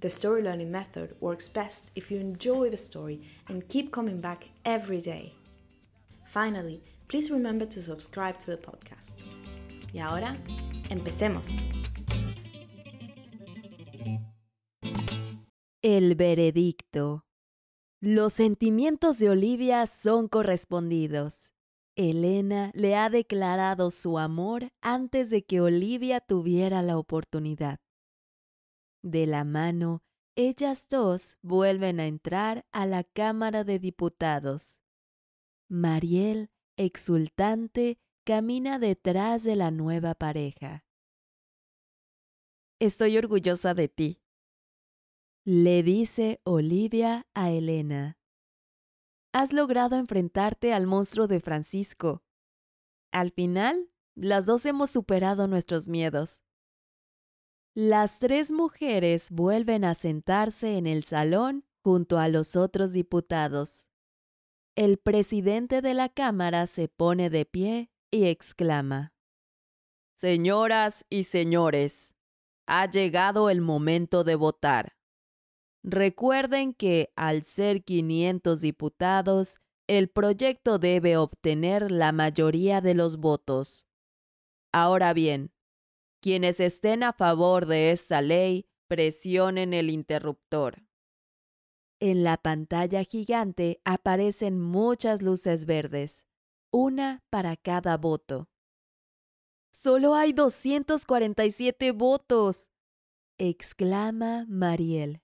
the story learning method works best if you enjoy the story and keep coming back every day. Finally, please remember to subscribe to the podcast. Y ahora, empecemos. El veredicto. Los sentimientos de Olivia son correspondidos. Elena le ha declarado su amor antes de que Olivia tuviera la oportunidad. De la mano, ellas dos vuelven a entrar a la Cámara de Diputados. Mariel, exultante, camina detrás de la nueva pareja. Estoy orgullosa de ti, le dice Olivia a Elena. Has logrado enfrentarte al monstruo de Francisco. Al final, las dos hemos superado nuestros miedos. Las tres mujeres vuelven a sentarse en el salón junto a los otros diputados. El presidente de la Cámara se pone de pie y exclama. Señoras y señores, ha llegado el momento de votar. Recuerden que, al ser 500 diputados, el proyecto debe obtener la mayoría de los votos. Ahora bien, quienes estén a favor de esta ley, presionen el interruptor. En la pantalla gigante aparecen muchas luces verdes, una para cada voto. Solo hay 247 votos, exclama Mariel.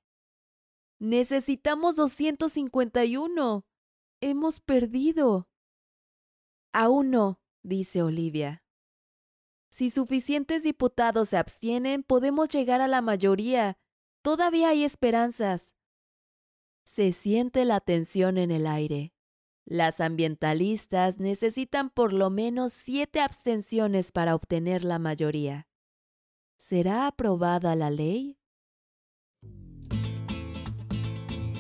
Necesitamos 251. Hemos perdido. Aún no, dice Olivia. Si suficientes diputados se abstienen, podemos llegar a la mayoría. Todavía hay esperanzas. Se siente la tensión en el aire. Las ambientalistas necesitan por lo menos siete abstenciones para obtener la mayoría. ¿Será aprobada la ley?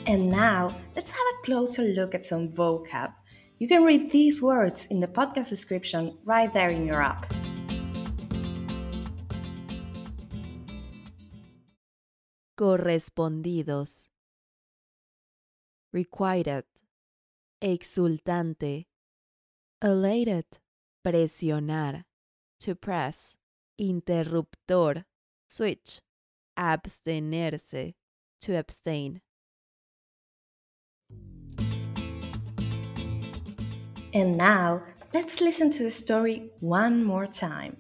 And now, let's have a closer look at some vocab. You can read these words in the podcast description right there in your app. Correspondidos. Requited, exultante. Elated, presionar. To press, interruptor. Switch, abstenerse. To abstain. And now, let's listen to the story one more time.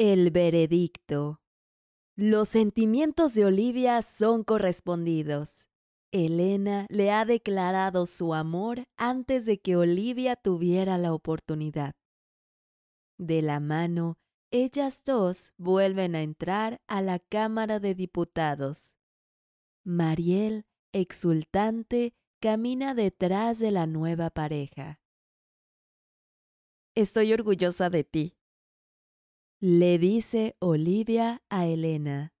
El veredicto. Los sentimientos de Olivia son correspondidos. Elena le ha declarado su amor antes de que Olivia tuviera la oportunidad. De la mano, ellas dos vuelven a entrar a la Cámara de Diputados. Mariel, exultante, camina detrás de la nueva pareja. Estoy orgullosa de ti, le dice Olivia a Elena.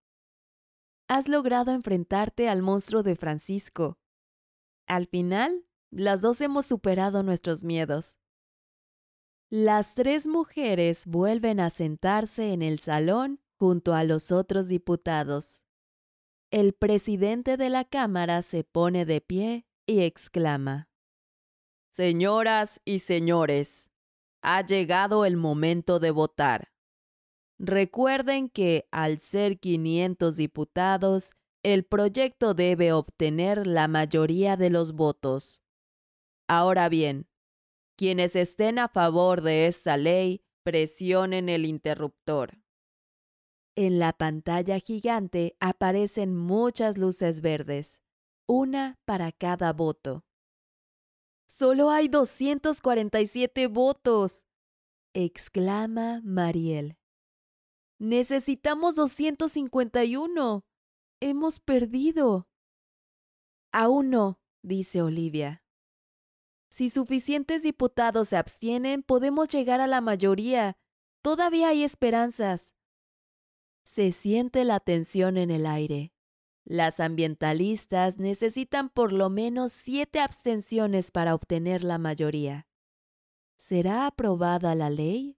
Has logrado enfrentarte al monstruo de Francisco. Al final, las dos hemos superado nuestros miedos. Las tres mujeres vuelven a sentarse en el salón junto a los otros diputados. El presidente de la Cámara se pone de pie y exclama. Señoras y señores, ha llegado el momento de votar. Recuerden que, al ser 500 diputados, el proyecto debe obtener la mayoría de los votos. Ahora bien, quienes estén a favor de esta ley, presionen el interruptor. En la pantalla gigante aparecen muchas luces verdes, una para cada voto. Solo hay 247 votos, exclama Mariel. Necesitamos 251. Hemos perdido. Aún no, dice Olivia. Si suficientes diputados se abstienen, podemos llegar a la mayoría. Todavía hay esperanzas. Se siente la tensión en el aire. Las ambientalistas necesitan por lo menos siete abstenciones para obtener la mayoría. ¿Será aprobada la ley?